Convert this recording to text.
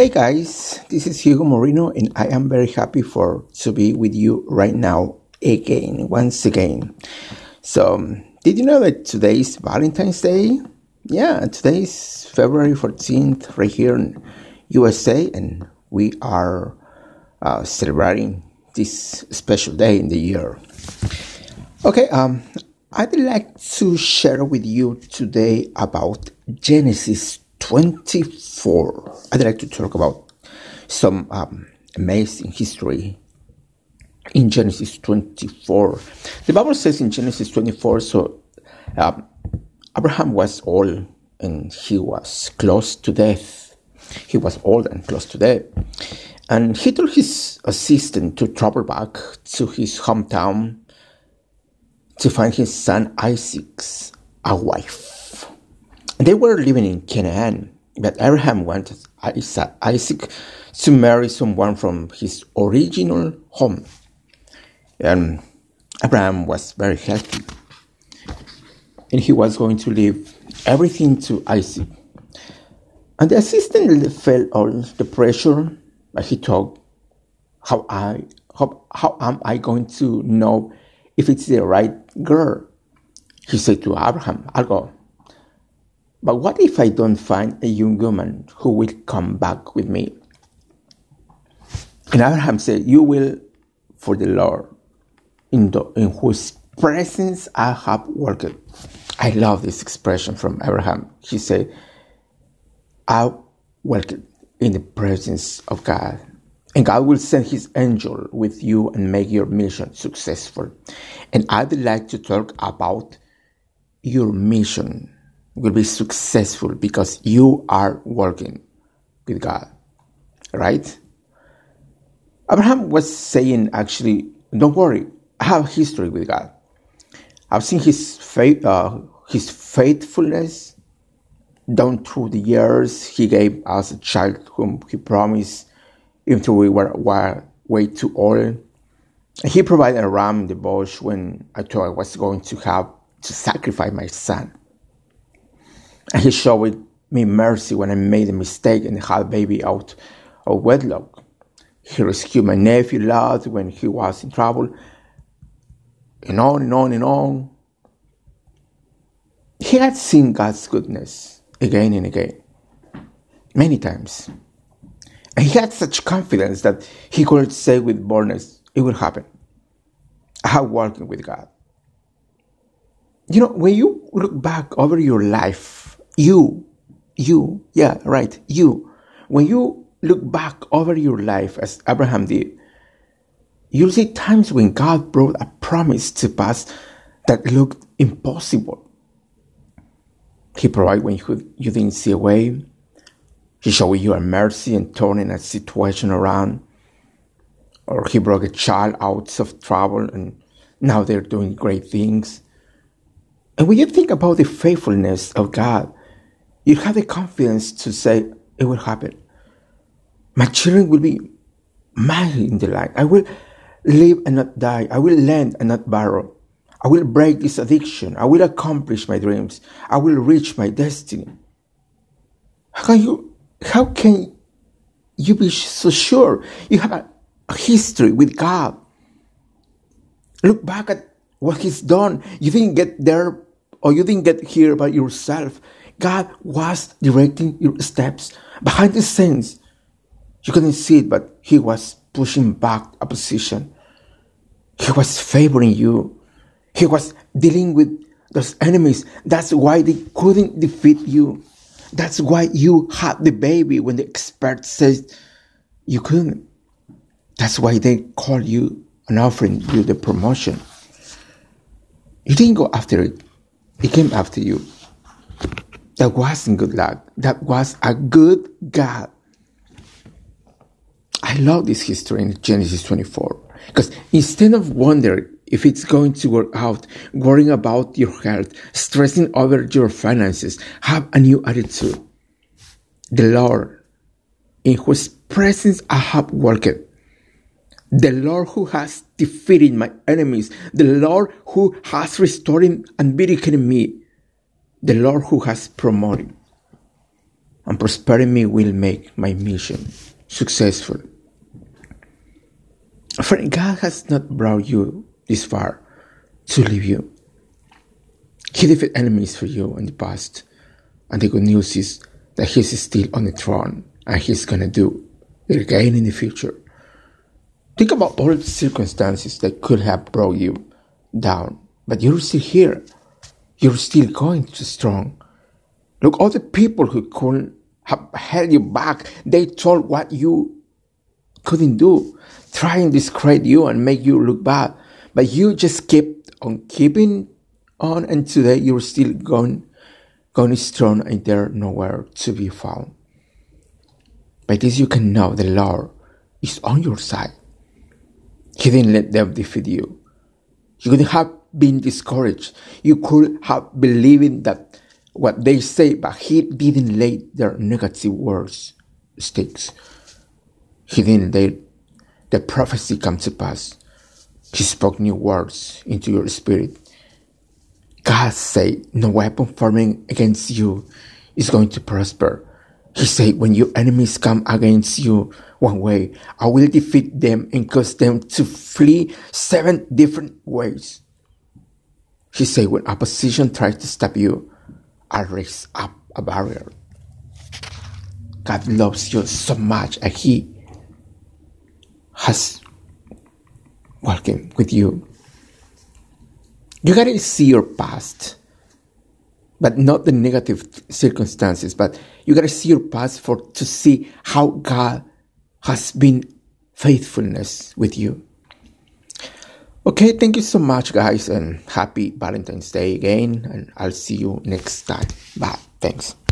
Hey guys, this is Hugo Moreno and I am very happy for to be with you right now again, once again. So, um, did you know that today is Valentine's Day? Yeah, today is February 14th right here in USA and we are uh, celebrating this special day in the year. Okay, um, I'd like to share with you today about Genesis 24. I'd like to talk about some um, amazing history in Genesis 24. The Bible says in Genesis 24, so um, Abraham was old and he was close to death. He was old and close to death. And he told his assistant to travel back to his hometown to find his son Isaac's a wife. They were living in Canaan, but Abraham wanted Isaac to marry someone from his original home. And Abraham was very happy. And he was going to leave everything to Isaac. And the assistant felt all the pressure, but he thought, how I how, how am I going to know if it's the right girl? He said to Abraham, I'll go. But what if I don't find a young woman who will come back with me? And Abraham said, You will for the Lord, in, the, in whose presence I have worked. I love this expression from Abraham. He said, I worked in the presence of God. And God will send his angel with you and make your mission successful. And I'd like to talk about your mission will be successful because you are working with God. Right? Abraham was saying, actually, don't worry, I have history with God. I've seen his faith, uh, his faithfulness down through the years. He gave us a child whom he promised even though we were, were way too old. He provided a ram in the bush when I thought I was going to have to sacrifice my son. And he showed me mercy when I made a mistake and had a baby out of wedlock. He rescued my nephew Lot when he was in trouble, and on and on and on. He had seen God's goodness again and again, many times. And he had such confidence that he could say with boldness, it will happen. I have working with God. You know, when you look back over your life, you, you, yeah, right, you, when you look back over your life as Abraham did, you'll see times when God brought a promise to pass that looked impossible. He provided when you, didn't see a way. He showed you a mercy and turning a situation around. Or he brought a child out of trouble and now they're doing great things. And when you think about the faithfulness of God, you have the confidence to say, it will happen. My children will be mine in the light. I will live and not die. I will lend and not borrow. I will break this addiction. I will accomplish my dreams. I will reach my destiny. How can you how can you be so sure? You have a, a history with God. Look back at what He's done. You didn't get there or you didn't get here by yourself. God was directing your steps behind the scenes. You couldn't see it, but He was pushing back opposition. He was favoring you. He was dealing with those enemies. That's why they couldn't defeat you. That's why you had the baby when the expert says you couldn't. That's why they call you and offering you the promotion. You didn't go after it. It came after you. That wasn't good luck. That was a good God. I love this history in Genesis 24 because instead of wondering if it's going to work out, worrying about your health, stressing over your finances, have a new attitude. The Lord, in whose presence I have worked, the Lord who has defeated my enemies, the Lord who has restored and vindicated me, the Lord who has promoted. and prospering me will make my mission successful. Friend, God has not brought you this far to leave you. He defeated enemies for you in the past, and the good news is that He's still on the throne and He's gonna do it again in the future. Think about all the circumstances that could have brought you down, but you're still here. You're still going too strong. Look, all the people who couldn't have held you back, they told what you couldn't do, trying to discredit you and make you look bad. But you just kept on keeping on, and today you're still going, going strong, and there nowhere to be found. By this you can know the Lord is on your side. He didn't let them defeat you. You could have been discouraged. You could have believed that what they say, but he didn't let their negative words sticks. He didn't let the prophecy come to pass. He spoke new words into your spirit. God said, No weapon forming against you is going to prosper. He said, When your enemies come against you one way, I will defeat them and cause them to flee seven different ways. He said, When opposition tries to stop you, I raise up a barrier. God loves you so much and He has walking with you. You gotta see your past, but not the negative circumstances, but you gotta see your past for to see how God has been faithfulness with you. Okay, thank you so much, guys, and happy Valentine's Day again. And I'll see you next time. Bye. Thanks.